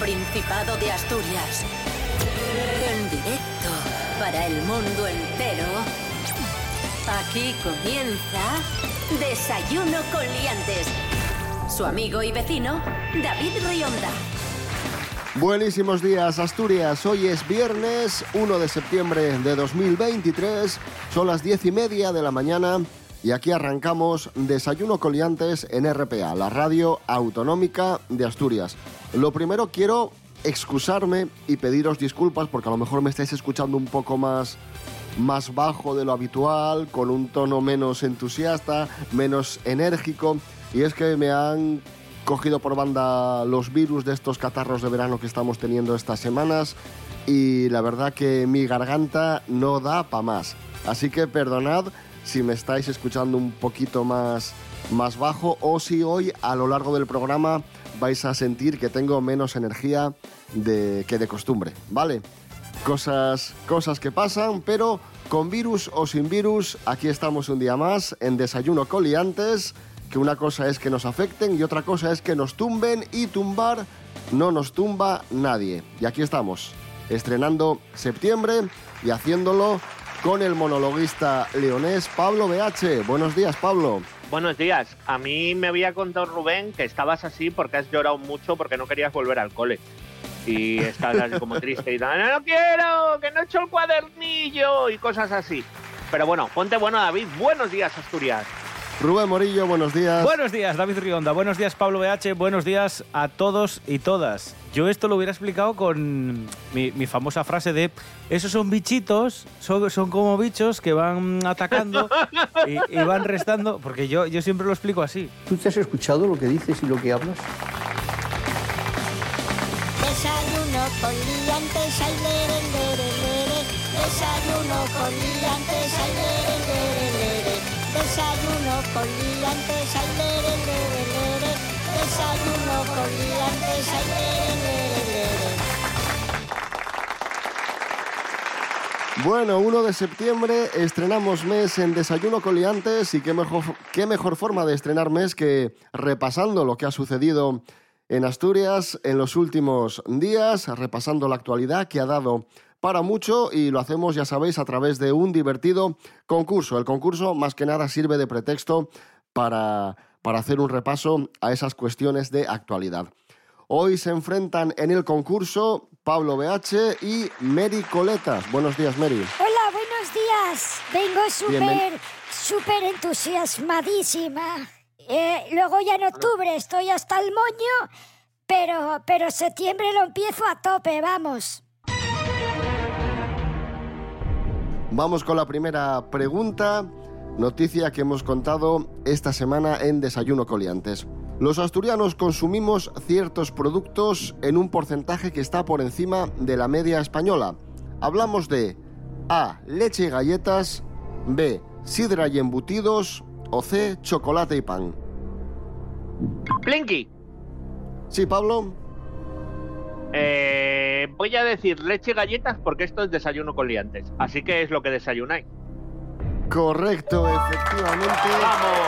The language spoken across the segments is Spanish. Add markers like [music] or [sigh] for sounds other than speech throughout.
Principado de Asturias. En directo para el mundo entero. Aquí comienza Desayuno con Liantes. Su amigo y vecino, David Rionda. Buenísimos días, Asturias. Hoy es viernes 1 de septiembre de 2023. Son las diez y media de la mañana y aquí arrancamos Desayuno Coliantes en RPA, la radio autonómica de Asturias. Lo primero quiero excusarme y pediros disculpas porque a lo mejor me estáis escuchando un poco más más bajo de lo habitual, con un tono menos entusiasta, menos enérgico y es que me han cogido por banda los virus de estos catarros de verano que estamos teniendo estas semanas y la verdad que mi garganta no da para más. Así que perdonad si me estáis escuchando un poquito más, más bajo o si hoy a lo largo del programa vais a sentir que tengo menos energía de, que de costumbre, ¿vale? Cosas, cosas que pasan, pero con virus o sin virus, aquí estamos un día más en Desayuno Coliantes, que una cosa es que nos afecten y otra cosa es que nos tumben y tumbar no nos tumba nadie. Y aquí estamos, estrenando septiembre y haciéndolo con el monologuista leonés Pablo BH. Buenos días, Pablo. Buenos días. A mí me había contado Rubén que estabas así porque has llorado mucho porque no querías volver al cole. Y estás como triste y tal. No quiero, que no he hecho el cuadernillo y cosas así. Pero bueno, ponte bueno, David. Buenos días, Asturias. Rubén Morillo, buenos días. Buenos días, David Rionda. Buenos días, Pablo BH. Buenos días a todos y todas. Yo esto lo hubiera explicado con mi, famosa frase de esos son bichitos, son, son como bichos que van atacando y, van restando, porque yo, yo siempre lo explico así. ¿Tú te has escuchado lo que dices y lo que hablas? Desayuno con liantes, ay, lere, lere, lere. Desayuno con liantes, ay. Desayuno con liantes, ay, lere, lere, lere. Desayuno con liantes, ay, lere, lere, lere. Bueno, 1 de septiembre estrenamos mes en Desayuno Coliantes y qué mejor, qué mejor forma de estrenar mes que repasando lo que ha sucedido en Asturias en los últimos días, repasando la actualidad que ha dado para mucho y lo hacemos, ya sabéis, a través de un divertido concurso. El concurso más que nada sirve de pretexto para, para hacer un repaso a esas cuestiones de actualidad. Hoy se enfrentan en el concurso Pablo BH y Mary Coletas. Buenos días, Mary. Hola, buenos días. Vengo súper, súper entusiasmadísima. Eh, luego ya en octubre estoy hasta el moño, pero, pero septiembre lo empiezo a tope, vamos. Vamos con la primera pregunta, noticia que hemos contado esta semana en Desayuno Coliantes. Los asturianos consumimos ciertos productos en un porcentaje que está por encima de la media española. Hablamos de A. Leche y galletas, B. Sidra y embutidos o C. Chocolate y pan. Plinky. Sí, Pablo. Eh, voy a decir leche y galletas porque esto es desayuno con liantes. Así que es lo que desayunáis. Correcto, efectivamente.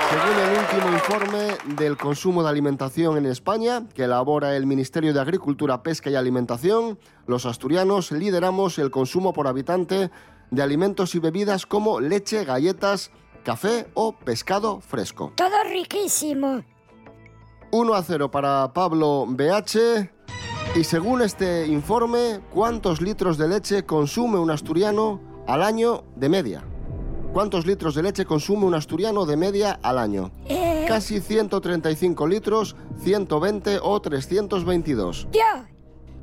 Según el último informe del consumo de alimentación en España, que elabora el Ministerio de Agricultura, Pesca y Alimentación, los asturianos lideramos el consumo por habitante de alimentos y bebidas como leche, galletas, café o pescado fresco. Todo riquísimo. 1 a 0 para Pablo BH. Y según este informe, ¿cuántos litros de leche consume un asturiano al año de media? ¿Cuántos litros de leche consume un asturiano de media al año? Eh, Casi 135 litros, 120 o 322. yo,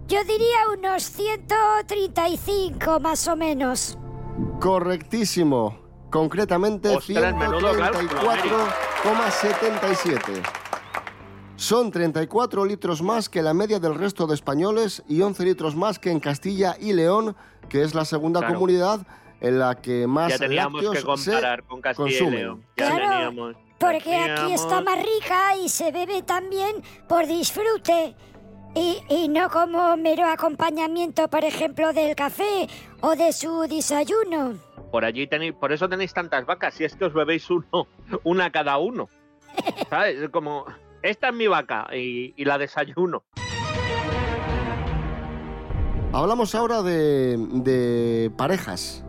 yo diría unos 135 más o menos. Correctísimo. Concretamente Ostras, menudo cálculo, 134,77. Son 34 litros más que la media del resto de españoles y 11 litros más que en Castilla y León, que es la segunda Claro. comunidad en la que más Ya teníamos lácteos que comparar con Castilla y consumen. León. Ya Claro, teníamos. Porque aquí está más rica y se bebe también por disfrute. Y, y no como mero acompañamiento, por ejemplo, del café o de su desayuno. Por allí tenéis, por eso tenéis tantas vacas, si es que os bebéis uno, una cada uno. [laughs] ¿Sabes? Es Como, esta es mi vaca y, y la desayuno. Hablamos ahora de, de parejas.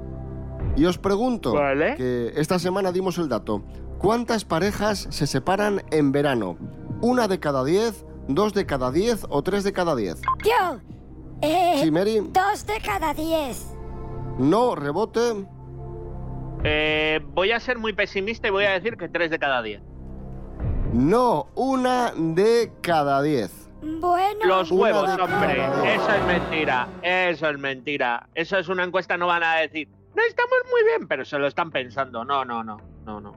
Y os pregunto, Vale. que esta semana dimos el dato, ¿cuántas parejas se separan en verano? ¿Una de cada diez, dos de cada diez o tres de cada diez? Yo, eh, Sí, Mary. dos de cada diez. No, rebote. Eh, voy a ser muy pesimista y voy a decir que 3 de cada 10. No, una de cada diez. Bueno, Los huevos, hombre. Eso es mentira. Eso es mentira. Eso es una encuesta, no van a decir. No estamos muy bien, pero se lo están pensando. No, no, no. No, no.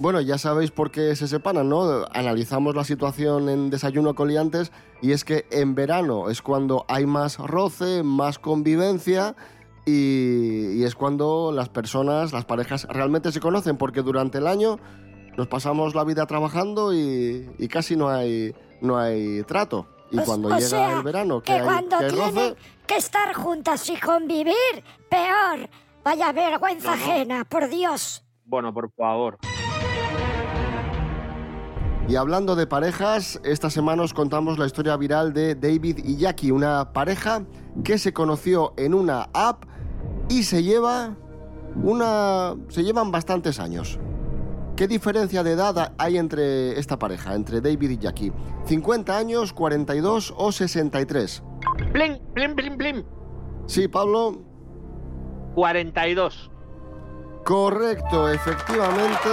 Bueno, ya sabéis por qué se separan, ¿no? Analizamos la situación en Desayuno Coliantes y es que en verano es cuando hay más roce, más convivencia y, y es cuando las personas, las parejas realmente se conocen porque durante el año nos pasamos la vida trabajando y, y casi no hay, no hay trato. Y pues, cuando o llega sea, el verano, que, que hay, cuando que hay roce, tienen que estar juntas y convivir, peor. Vaya vergüenza No, no. ajena, por Dios. Bueno, por favor. Y hablando de parejas, esta semana os contamos la historia viral de David y Jackie, una pareja que se conoció en una app y se lleva una se llevan bastantes años. ¿Qué diferencia de edad hay entre esta pareja, entre David y Jackie? ¿50 años, 42 o 63? Blim, blim, blim, blim. Sí, Pablo, 42. correcto, efectivamente.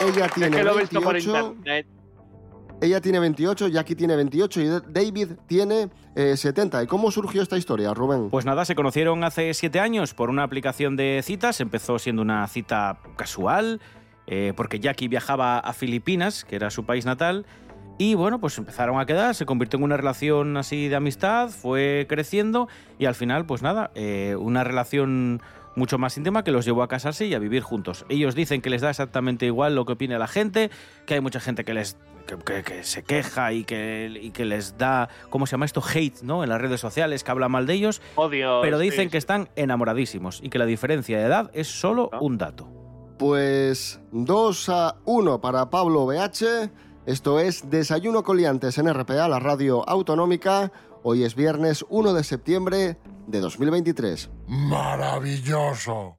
Ella Es tiene que lo he visto por 28. internet. Ella tiene 28, Jackie tiene 28 y David tiene eh, 70. ¿Y cómo surgió esta historia, Rubén? Pues nada, se conocieron hace siete años por una aplicación de citas. Empezó siendo una cita casual, eh, porque Jackie viajaba a Filipinas, que era su país natal. Y bueno, pues empezaron a quedar, se convirtió en una relación así de amistad, fue creciendo y al final, pues nada, eh, una relación mucho más íntima que los llevó a casarse y a vivir juntos. Ellos dicen que les da exactamente igual lo que opine la gente, que hay mucha gente que les que, que- que se queja y que, y que les da, ¿cómo se llama esto? Hate, ¿no? En las redes sociales, que habla mal de ellos. Odio. Pero sí, dicen sí. que están enamoradísimos y que la diferencia de edad es solo Ah. un dato. Pues 2 a 1 para Pablo BH. Esto es Desayuno Coliantes en RPA, la radio autonómica. Hoy es viernes 1 de septiembre de 2023. Maravilloso.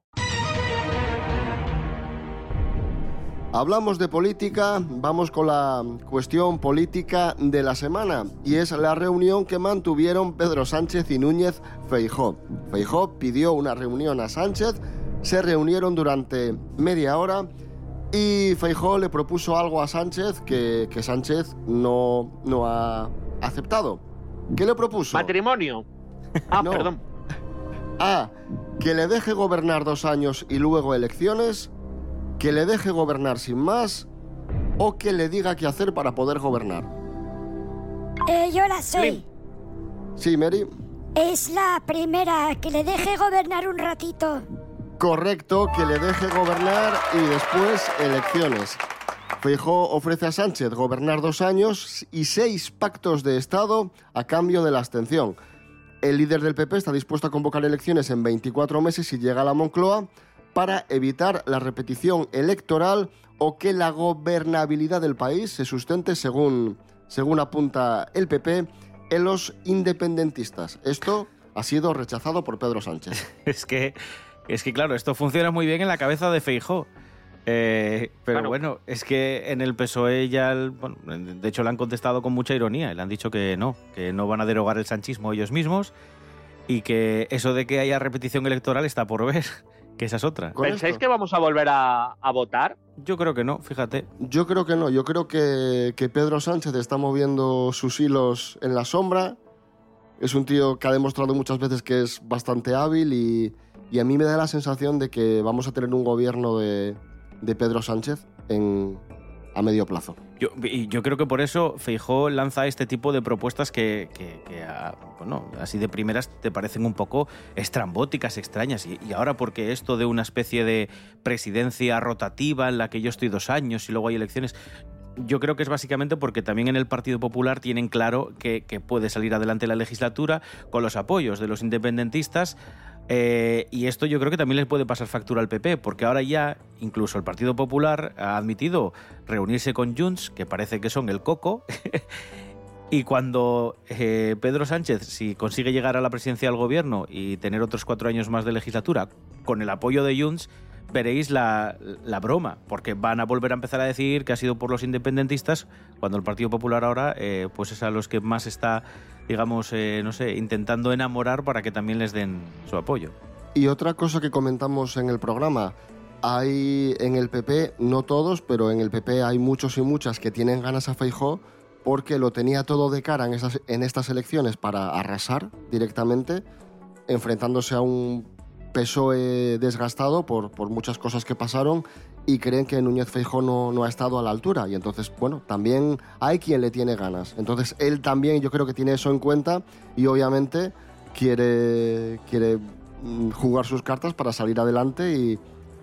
Hablamos de política, vamos con la cuestión política de la semana y es la reunión que mantuvieron Pedro Sánchez y Núñez Feijó. Feijó pidió una reunión a Sánchez, se reunieron durante media hora y Feijó le propuso algo a Sánchez que, que Sánchez no, no ha aceptado. ¿Qué le propuso? Matrimonio. Ah, No. perdón. A. Que le deje gobernar dos años y luego elecciones. Que le deje gobernar sin más. O que le diga qué hacer para poder gobernar. Eh, yo la sé. Blim. Sí, Mary. Es la primera, que le deje gobernar un ratito. Correcto, que le deje gobernar y después elecciones. Feijó ofrece a Sánchez gobernar dos años y seis pactos de Estado a cambio de la abstención. El líder del PP está dispuesto a convocar elecciones en 24 meses si llega a la Moncloa para evitar la repetición electoral o que la gobernabilidad del país se sustente, según, según apunta el PP, en los independentistas. Esto ha sido rechazado por Pedro Sánchez. [laughs] Es que, es que claro, esto funciona muy bien en la cabeza de Feijó. Eh, pero Claro. bueno, es que en el PSOE ya, el- bueno, de hecho le han contestado con mucha ironía. Le han dicho que no, que no van a derogar el sanchismo ellos mismos y que eso de que haya repetición electoral está por ver, [laughs] que esa es otra. ¿Pensáis esto. que vamos a volver a, a votar? Yo creo que no, fíjate. Yo creo que no, yo creo que, que Pedro Sánchez está moviendo sus hilos en la sombra. Es un tío que ha demostrado muchas veces que es bastante hábil y, y a mí me da la sensación de que vamos a tener un gobierno de, Pedro Sánchez en, a medio plazo. Yo, y yo creo que por eso Feijó lanza este tipo de propuestas que, que- ah, bueno, así de primeras te parecen un poco estrambóticas, extrañas. Y, y ahora porque esto de una especie de presidencia rotativa en la que yo estoy dos años y luego hay elecciones, yo creo que es básicamente porque también en el Partido Popular tienen claro que puede salir adelante la legislatura con los apoyos de los independentistas. Eh, y esto yo creo que también les puede pasar factura al PP, porque ahora ya incluso el Partido Popular ha admitido reunirse con Junts, que parece que son el coco, [laughs] Y cuando eh, Pedro Sánchez, si consigue llegar a la presidencia del gobierno y tener otros cuatro años más de legislatura, con el apoyo de Junts, veréis la, la, broma, porque van a volver a empezar a decir que ha sido por los independentistas, cuando el Partido Popular ahora eh, pues es a los que más está, digamos, eh, no sé, intentando enamorar para que también les den su apoyo. Y otra cosa que comentamos en el programa, hay en el PP, no todos, pero en el PP hay muchos y muchas que tienen ganas a Feijó porque lo tenía todo de cara en, esas, en estas elecciones para arrasar directamente, enfrentándose a un PSOE desgastado por, por muchas cosas que pasaron y creen que Núñez Feijó no, no, ha estado a la altura. Y entonces, bueno, también hay quien le tiene ganas. Entonces, él también yo creo que tiene eso en cuenta y obviamente quiere, quiere mm, jugar sus cartas para salir adelante y,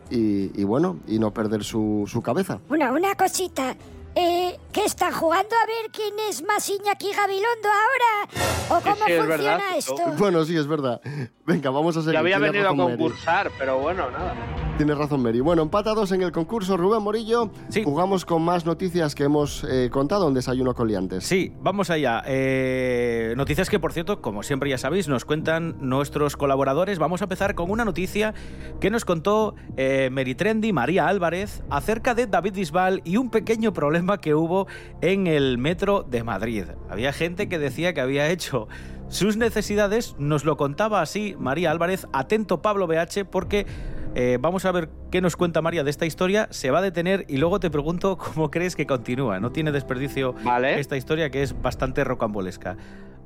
y, y bueno, y no perder su, su cabeza. Una, una cosita. Eh, ¿Qué están jugando a ver quién es más Iñaki Gabilondo ahora? ¿O cómo Sí, es funciona verdad, esto? Bueno, sí, es verdad. Venga, vamos a seguir. Yo había venido a concursar, pero bueno, nada. Tienes razón, Mary. Bueno, empatados en el concurso, Rubén Morillo. Sí. Jugamos con más noticias que hemos eh, contado en Desayuno con Liantes. Sí, vamos allá. Eh, noticias que, por cierto, como siempre ya sabéis, nos cuentan nuestros colaboradores. Vamos a empezar con una noticia que nos contó eh, Mary Trendy, María Álvarez, acerca de David Bisbal y un pequeño problema que hubo en el metro de Madrid. Había gente que decía que había hecho sus necesidades, nos lo contaba así María Álvarez. Atento Pablo BH, porque eh, vamos a ver qué nos cuenta María de esta historia. Se va a detener y luego te pregunto [laughs] cómo crees que continúa. No tiene desperdicio Vale. esta historia que es bastante rocambolesca.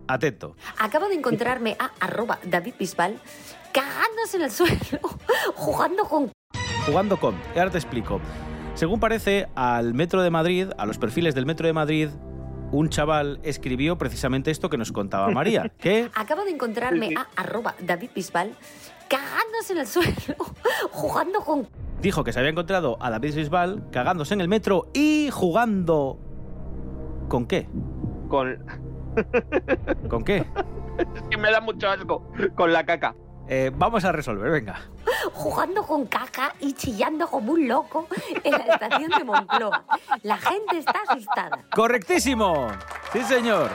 Atento. Acabo de encontrarme a arroba David Bisbal cagándose en el suelo, [laughs] jugando con Jugando con. Y ahora te explico. Según parece, al Metro de Madrid, a los perfiles del Metro de Madrid, un chaval escribió precisamente esto que nos contaba María. [laughs] Que Acabo de encontrarme a arroba David Bisbal cagándose en el suelo, [laughs] jugando con dijo que se había encontrado a David Bisbal cagándose en el metro y jugando. ¿Con qué? Con... ¿Con qué? Es que me da mucho asco. Con la caca. Eh, vamos a resolver, venga. jugando con caca y chillando como un loco en la estación de Moncloa. La gente está asustada. ¡Correctísimo! Sí, señor.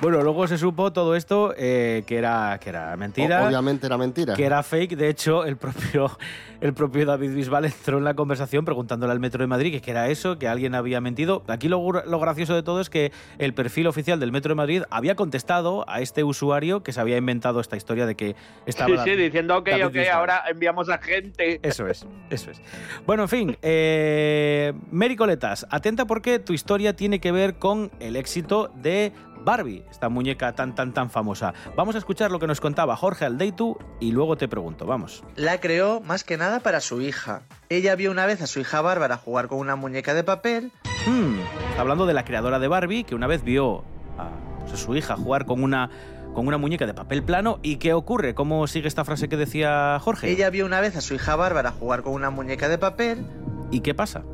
Bueno, luego se supo todo esto eh, que, era, que era mentira. O- Obviamente era mentira. que era fake. De hecho, el propio, [laughs] el propio David Bisbal entró en la conversación preguntándole al Metro de Madrid que qué era eso, que alguien había mentido. Aquí lo, lo gracioso de todo es que el perfil oficial del Metro de Madrid había contestado a este usuario que se había inventado esta historia de que estaba... Sí, sí, diciendo, ok, David ok, Bisbal. ahora enviamos a gente. Eso es, eso es. Bueno, en fin, eh, Mary Coletas, atenta porque tu historia tiene que ver con el éxito de Barbie, esta muñeca tan, tan, tan famosa. Vamos a escuchar lo que nos contaba Jorge Aldeitu y luego te pregunto, vamos. La creó más que nada para su hija. Ella vio una vez a su hija Bárbara jugar con una muñeca de papel Hmm, está hablando de la creadora de Barbie, que una vez vio a, pues, a su hija jugar con una, con una muñeca de papel plano. ¿Y qué ocurre? ¿Cómo sigue esta frase que decía Jorge? Ella vio una vez a su hija Bárbara jugar con una muñeca de papel ¿Y qué pasa?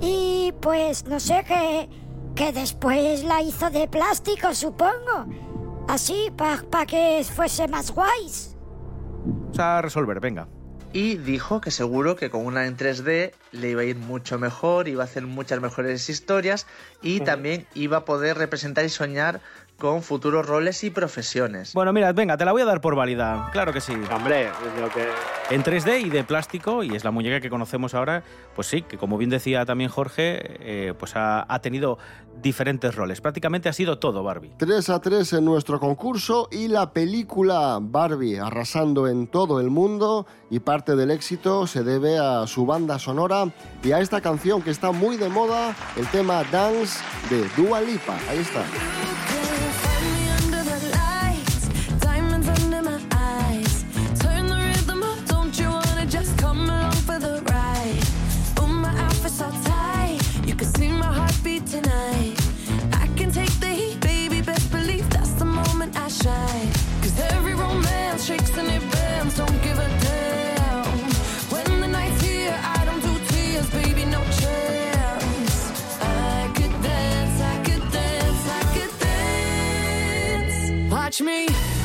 Y pues no sé qué. Que después la hizo de plástico, supongo. Así, para que fuese más guays. Vamos a resolver, venga. y dijo que seguro que con una en 3D le iba a ir mucho mejor, iba a hacer muchas mejores historias y también iba a poder representar y soñar con futuros roles y profesiones. Bueno, mira, venga, te la voy a dar por válida. Claro que sí. Hombre, es lo que... En 3D y de plástico, y es la muñeca que conocemos ahora, pues sí, que como bien decía también Jorge, eh, pues ha, ha tenido diferentes roles. Prácticamente ha sido todo Barbie. 3 a 3 en nuestro concurso y la película Barbie arrasando en todo el mundo y parte del éxito se debe a su banda sonora y a esta canción que está muy de moda, el tema Dance de Dua Lipa. Ahí está. Watch me.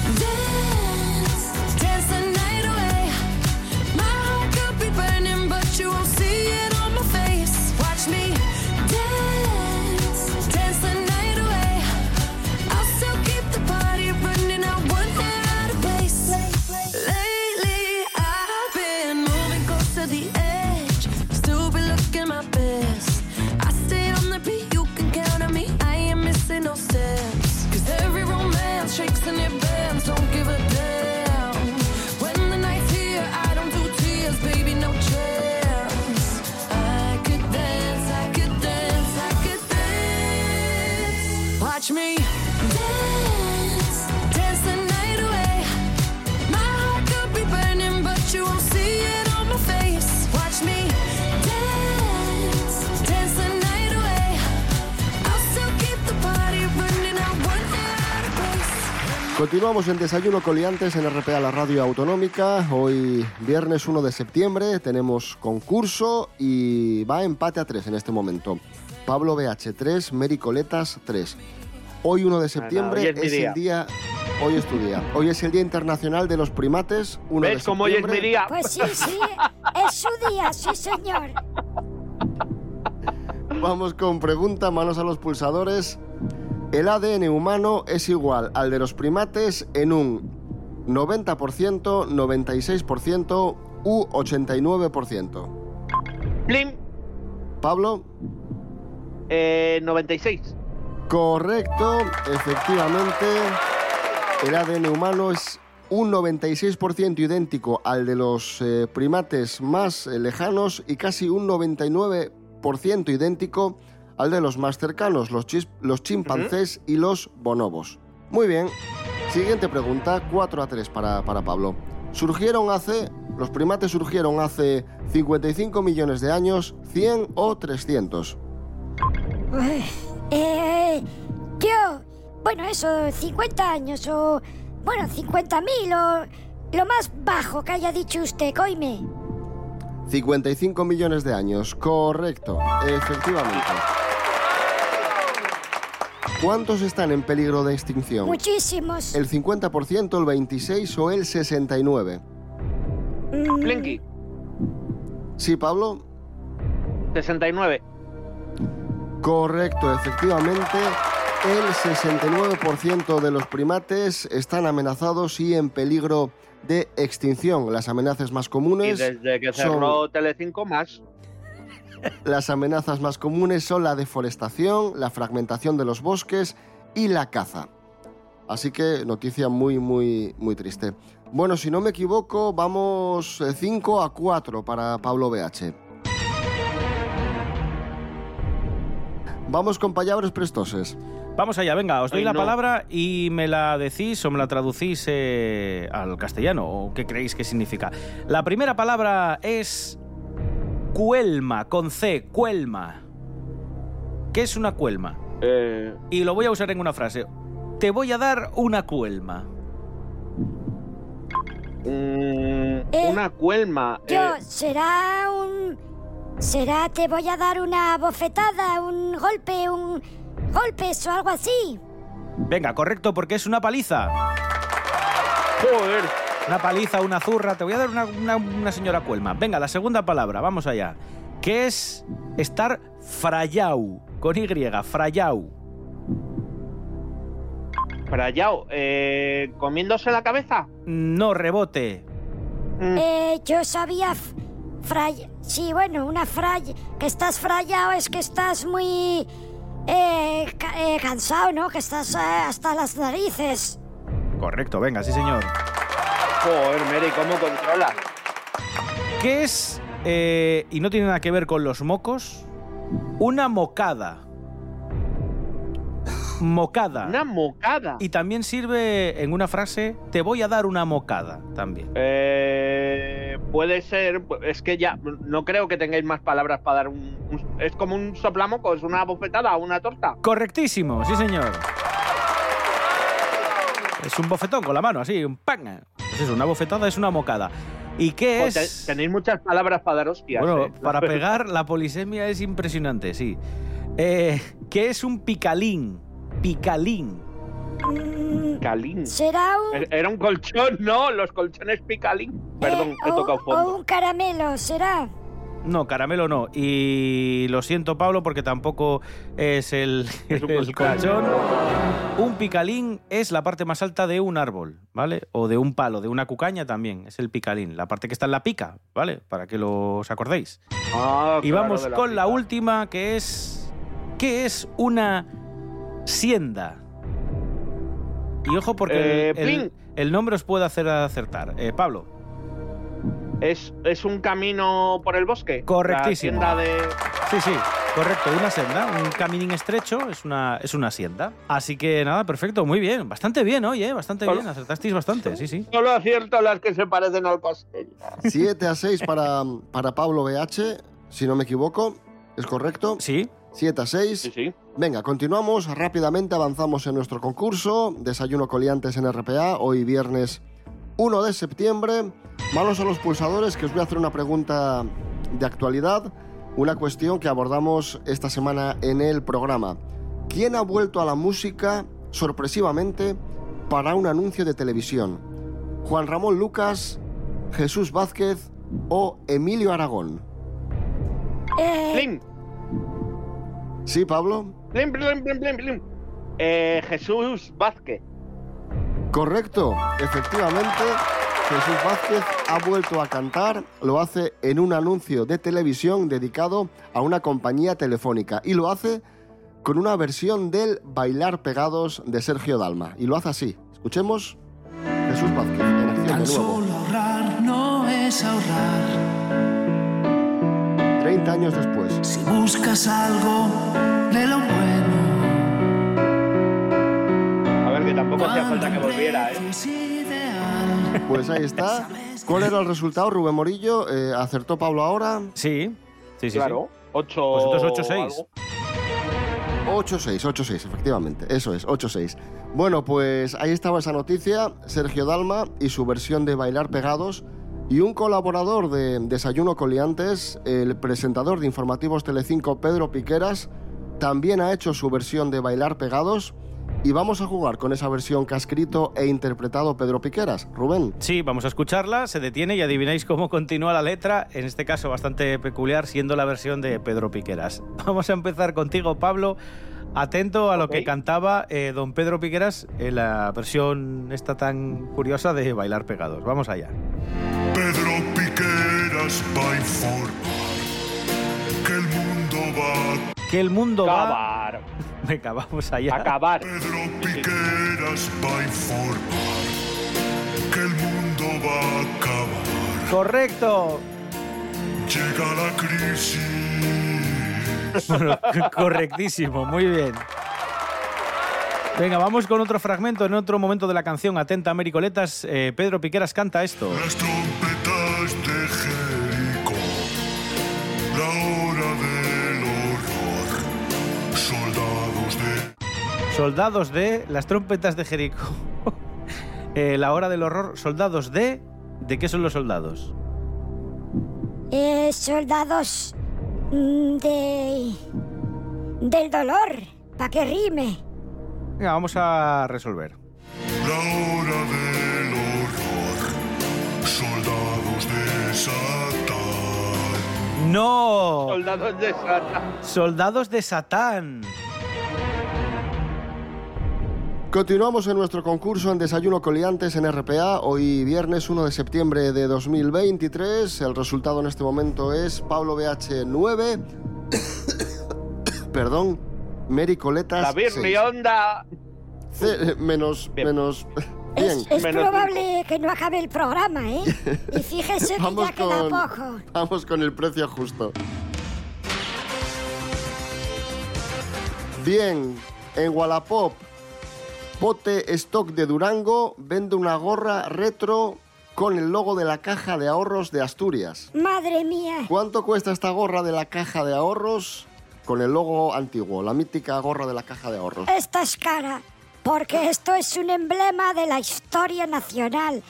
Continuamos en Desayuno Coliantes en RPA, la radio autonómica. Hoy, viernes 1 de septiembre, tenemos concurso y va empate a 3 en este momento. Pablo BH 3, Mary Coletas 3. Hoy 1 de septiembre hoy es mi es, día. el día... Hoy es tu día. Hoy es el Día Internacional de los Primates. 1 de ¿Ves cómo hoy es mi septiembre. día? Pues sí, sí, es su día, sí señor. Vamos con pregunta, manos a los pulsadores. El ADN humano es igual al de los primates en un 90%, 96% u 89%. Plim, Pablo, eh, 96. correcto, efectivamente. El ADN humano es un 96% idéntico al de los eh, primates más eh, lejanos y casi un 99% idéntico al de los más cercanos, los, chis- los chimpancés y los bonobos. Muy bien. Siguiente pregunta, 4 a 3 para, para Pablo. Surgieron hace, los primates surgieron hace 55 millones de años, 100 o 300. Uy, Eh, yo, bueno, eso, 50 años o, bueno, 50.000 o lo más bajo que haya dicho usted, coime. 55 millones de años, correcto, efectivamente. ¿Cuántos están en peligro de extinción? Muchísimos. ¿El 50%, el 26% o el 69%? Mm, Sí, Pablo. 69. Correcto, efectivamente. El 69% de los primates están amenazados y en peligro de extinción. Las amenazas más Y comunes desde que son- cerró Telecinco más. Las amenazas más comunes son la deforestación, la fragmentación de los bosques y la caza. Así que noticia muy, muy, muy triste. Bueno, si no me equivoco, vamos 5 a 4 para Pablo BH. Vamos con palabras prestoses. Vamos allá, venga, os doy Ay, la no. palabra y me la decís o me la traducís eh, al castellano, o qué creéis que significa. La primera palabra es cuelma, con C, cuelma. ¿Qué es una cuelma? Eh, Y lo voy a usar en una frase. Te voy a dar una cuelma. mm, Eh, una cuelma. Yo, eh, será un... Será, te voy a dar una bofetada, un golpe, un... Golpes o algo así. Venga, correcto, porque es una paliza. joder. Una paliza, una zurra. Te voy a dar una, una- una señora cuelma. Venga, la segunda palabra, vamos allá. ¿Qué es estar frayau? Con Y, frayau. Frayao, eh, comiéndose la cabeza. No rebote. Mm, Eh, yo sabía... Fray... Sí, bueno, una fray... Que estás frayado es que estás muy... Eh, ca- eh, cansado, ¿no? Que estás eh, hasta las narices. Correcto, venga, sí señor. Joder, Mary, ¿cómo controlas? ¿Qué es, eh, y no tiene nada que ver con los mocos, una mocada? Mocada. Una mocada. Y también sirve en una frase, te voy a dar una mocada también. Eh, puede ser, es que ya no creo que tengáis más palabras para dar un, un- es como un soplamocos, una bofetada, una torta. Correctísimo, sí señor. Es un bofetón con la mano, así, un pan. Pues eso, una bofetada es una mocada. ¿Y qué es? te- tenéis muchas palabras para dar hostias. Bueno, eh. para [laughs] pegar la polisemia es impresionante, sí. Eh, ¿Qué es un picalín? Picalín. Picalín. será un... Er- Era un colchón, no, los colchones picalín. Perdón, eh, he o- tocado O fondo. un caramelo, será. No, caramelo no. Y lo siento, Pablo, porque tampoco es el, [laughs] Es un el colchón. Un picalín es la parte más alta de un árbol, ¿vale? O de un palo, de una cucaña también. Es el picalín. La parte que está en la pica, ¿vale? Para que los acordéis. Ah, Y claro, vamos con la última, que es. ¿Qué es una sienda? Y ojo, porque Eh, el, el nombre os puede hacer acertar. Eh, Pablo. ¿Es, ¿Es un camino por el bosque? Correctísimo. La de... Sí, sí. Correcto, una senda, un caminín estrecho es una, es una. Así que nada, perfecto, muy bien. Bastante bien hoy, ¿eh? Bastante bien, acertasteis bastante, sí, sí. Solo acierto las que se parecen al pastel. 7 a 6 para, para Pablo BH, si no me equivoco. ¿Es correcto? Sí. 7 a 6. Sí, sí. Venga, continuamos rápidamente, avanzamos en nuestro concurso. Desayuno coliantes en RPA, hoy viernes 1 de septiembre. Manos a los pulsadores, que os voy a hacer una pregunta de actualidad, una cuestión que abordamos esta semana en el programa. ¿Quién ha vuelto a la música sorpresivamente para un anuncio de televisión? ¿Juan Ramón Lucas, Jesús Vázquez o Emilio Aragón? Eh, Plim, Sí, Pablo. plim, plim, plim, plim, plim. Eh, Jesús Vázquez. Correcto, efectivamente, Jesús Vázquez ha vuelto a cantar, lo hace en un anuncio de televisión dedicado a una compañía telefónica y lo hace con una versión del Bailar Pegados de Sergio Dalma. Y lo hace así. Escuchemos Jesús Vázquez en acción Tan de nuevo. solo ahorrar no es ahorrar. 30 años después. Si buscas algo de lo bueno. A ver, que tampoco hacía falta que volviera, ¿eh? Pues ahí está. ¿Cuál era el resultado, Rubén Morillo? Eh, ¿Acertó Pablo ahora? Sí, sí, sí. Claro. sí. 8. Pues entonces 8-6. 8-6, 8-6, efectivamente. Eso es, 8-6. Bueno, pues ahí estaba esa noticia. Sergio Dalma y su versión de Bailar Pegados. Y un colaborador de Desayuno Coliantes, el presentador de informativos Telecinco, Pedro Piqueras, también ha hecho su versión de Bailar Pegados. Y vamos a jugar con esa versión que ha escrito e interpretado Pedro Piqueras. Rubén. Sí, vamos a escucharla, se detiene y adivináis cómo continúa la letra, en este caso bastante peculiar, siendo la versión de Pedro Piqueras. [laughs] Vamos a empezar contigo, Pablo. Atento a lo que cantaba eh, don Pedro Piqueras en la versión esta tan curiosa de Bailar Pegados. Vamos allá. Pedro Piqueras informar que el mundo va Que el mundo va... Acabar. [laughs] Venga, vamos allá. Acabar. Pedro Piqueras va a informar que el mundo va a acabar. Correcto. Llega la crisis. Bueno, [laughs] correctísimo, muy bien. Venga, vamos con otro fragmento en otro momento de la canción. Atenta, Americoletas. Eh, Pedro Piqueras canta esto. Las Soldados de las trompetas de Jericó. [laughs] Eh, la hora del horror. Soldados de. ¿De qué son los soldados? eh, soldados mm, de... del dolor, para que rime. Venga, vamos a resolver. La hora del horror. Soldados de Satán. ¡No! Soldados de Satan. Soldados de Satán. Continuamos en nuestro concurso en Desayuno Coliantes en RPA. Hoy viernes 1 de septiembre de 2023. El resultado en este momento es Pablo BH 9. [coughs] Perdón. Mary Coletas La 6. Birlionda. Ce- menos, Bien. menos. Bien. Es, es Menos probable que no acabe el programa, ¿eh? Y fíjese que [laughs] Vamos ya queda con, poco. vamos con el precio justo. Bien, en Wallapop, Pote Stock de Durango vende una gorra retro con el logo de la Caja de Ahorros de Asturias. Madre mía. ¿Cuánto cuesta esta gorra de la Caja de Ahorros con el logo antiguo, la mítica gorra de la Caja de Ahorros? Esta es cara, porque esto es un emblema de la historia nacional.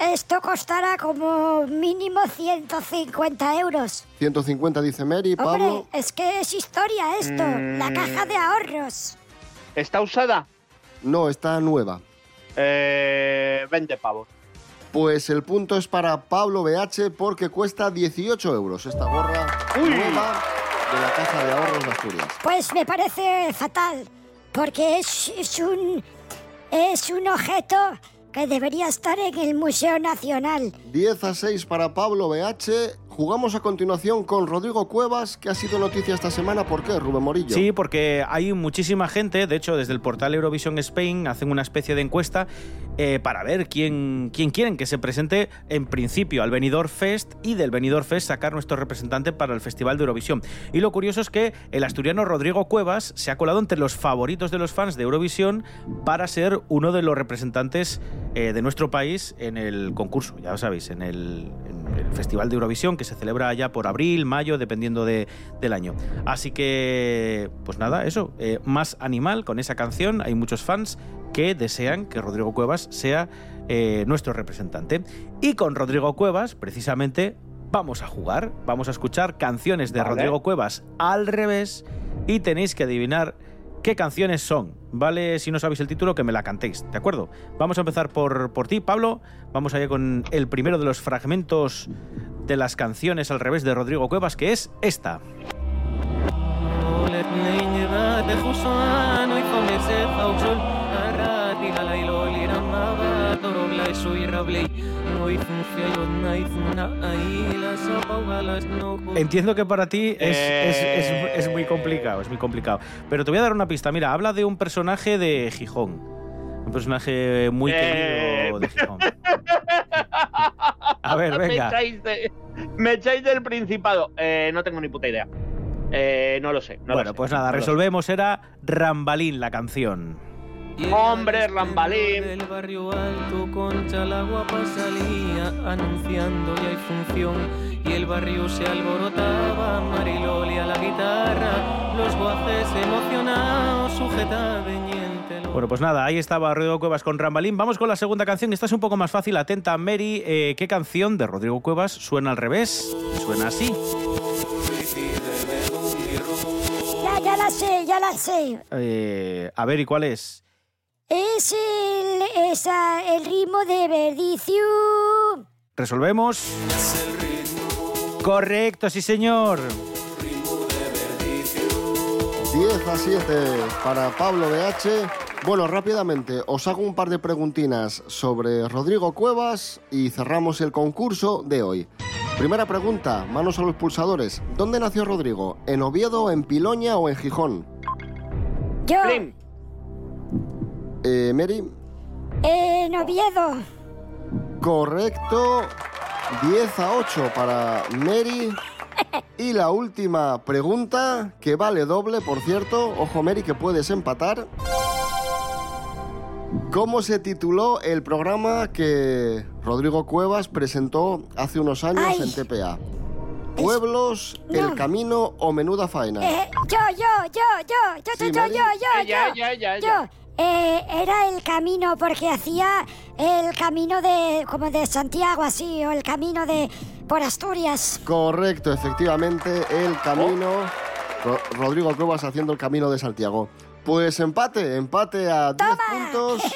Esto costará como mínimo 150 euros. 150 dice Mary, Pablo. Hombre, es que es historia esto, la caja de ahorros. ¿Está usada? No, está nueva. Eh, 20 pavos. Pues el punto es para Pablo BH porque cuesta 18 euros esta gorra Uy. nueva de la Caja de Ahorros de Asturias. Pues me parece fatal, porque es, es un es un objeto que debería estar en el Museo Nacional. 10 a 6 para Pablo BH. Jugamos a continuación con Rodrigo Cuevas, que ha sido noticia esta semana. ¿Por qué, Rubén Morillo? Sí, porque hay muchísima gente, de hecho desde el portal Eurovision Spain hacen una especie de encuesta eh, para ver quién, quién quieren que se presente en principio al Benidorm Fest y del Benidorm Fest sacar nuestro representante para el Festival de Eurovisión. Y lo curioso es que el asturiano Rodrigo Cuevas se ha colado entre los favoritos de los fans de Eurovisión para ser uno de los representantes eh, de nuestro país en el concurso, ya lo sabéis, en el, en el Festival de Eurovisión que se celebra allá por abril, mayo, dependiendo de- del año. Así que, pues nada, eso, eh, más animal con esa canción. Hay muchos fans que desean que Rodrigo Cuevas sea eh, nuestro representante. Y con Rodrigo Cuevas, precisamente, vamos a jugar, vamos a escuchar canciones de Vale. Rodrigo Cuevas al revés y tenéis que adivinar qué canciones son. Vale, si no sabéis el título, que me la cantéis, ¿de acuerdo? Vamos a empezar por, por ti, Pablo. Vamos allá con el primero de los fragmentos de las canciones al revés de Rodrigo Cuevas, que es esta. Entiendo que para ti es, es- es- es muy complicado, es muy complicado. Pero te voy a dar una pista. Mira, habla de un personaje de Gijón. Un personaje muy Eh. querido de Gijón. [laughs] [laughs] A ver, Me venga. echáis, de- me echáis del Principado. Eh, no tengo ni puta idea. Eh, no lo sé. no lo bueno, sé, pues nada, no lo resolvemos. Era Rambalín la canción. Hombre, Rambalín. Del barrio alto, Concha la guapa salía anunciando ya hay función y el barrio se alborotaba, Mariloli a la guitarra, los guaces emocionados sujetaban el. Bueno, pues nada, ahí estaba Rodrigo Cuevas con Rambalín. Vamos con la segunda canción. Esta es un poco más fácil. Atenta, Mary. Eh, ¿Qué canción de Rodrigo Cuevas suena al revés? Suena así. Ya, ya la sé, ya la sé. Eh, a ver, ¿y cuál es? Es el, el ritmo de Verdicio. ¿Resolvemos? Correcto, sí, señor. 10 a 7 para Pablo BH. Bueno, rápidamente os hago un par de preguntinas sobre Rodrigo Cuevas y cerramos el concurso de hoy. Primera pregunta, manos a los pulsadores. ¿Dónde nació Rodrigo? ¿En Oviedo, en Piloña o en Gijón? Yo, Eh, Mary, en Oviedo. correcto. 10 a 8 para Mary. Y la última pregunta, que vale doble, por cierto. Ojo, Mary, que puedes empatar. ¿Cómo se tituló el programa que Rodrigo Cuevas presentó hace unos años Ay. en TPA? ¿Pueblos, El No. Camino o Menuda Faena? Eh, yo, yo, yo, yo, yo, Sí, yo, yo, yo, yo, Ella, yo, yo. Eh, era el camino porque hacía el camino de como de Santiago así o el camino de por Asturias. Correcto, efectivamente, el camino. Ro- Rodrigo Cuevas haciendo el camino de Santiago. Pues empate, empate a 10 puntos. [laughs]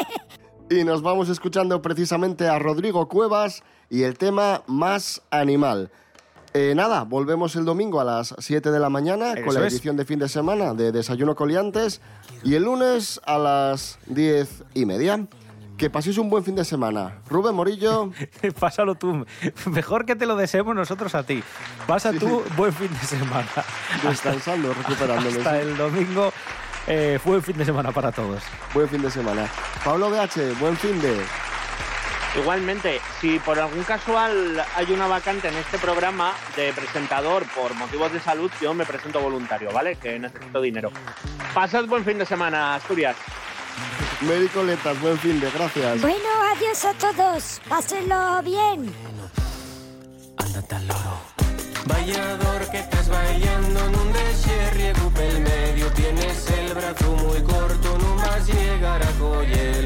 Y nos vamos escuchando precisamente a Rodrigo Cuevas y el tema más animal. Eh, nada, volvemos el domingo a las 7 de la mañana con la es. edición de fin de semana de Desayuno Coliantes y el lunes a las 10 y media. Que paséis un buen fin de semana. Rubén Morillo. [laughs] Pásalo tú. Mejor que te lo deseemos nosotros a ti. Pasa tú buen fin de semana. Descansando, recuperándome. Hasta el domingo. Eh, buen fin de semana para todos. Buen fin de semana. Pablo BH, buen fin de. Igualmente, si por algún casual hay una vacante en este programa de presentador por motivos de salud, yo me presento voluntario, ¿vale? Que necesito dinero. Pasad buen fin de semana, Asturias. Mary Coletas, buen fin de, gracias. Bueno, adiós a todos. Pásenlo bien. Vallador que estás bailando en un desierto pel medio Tienes el brazo muy corto, no vas llegar a Coyelo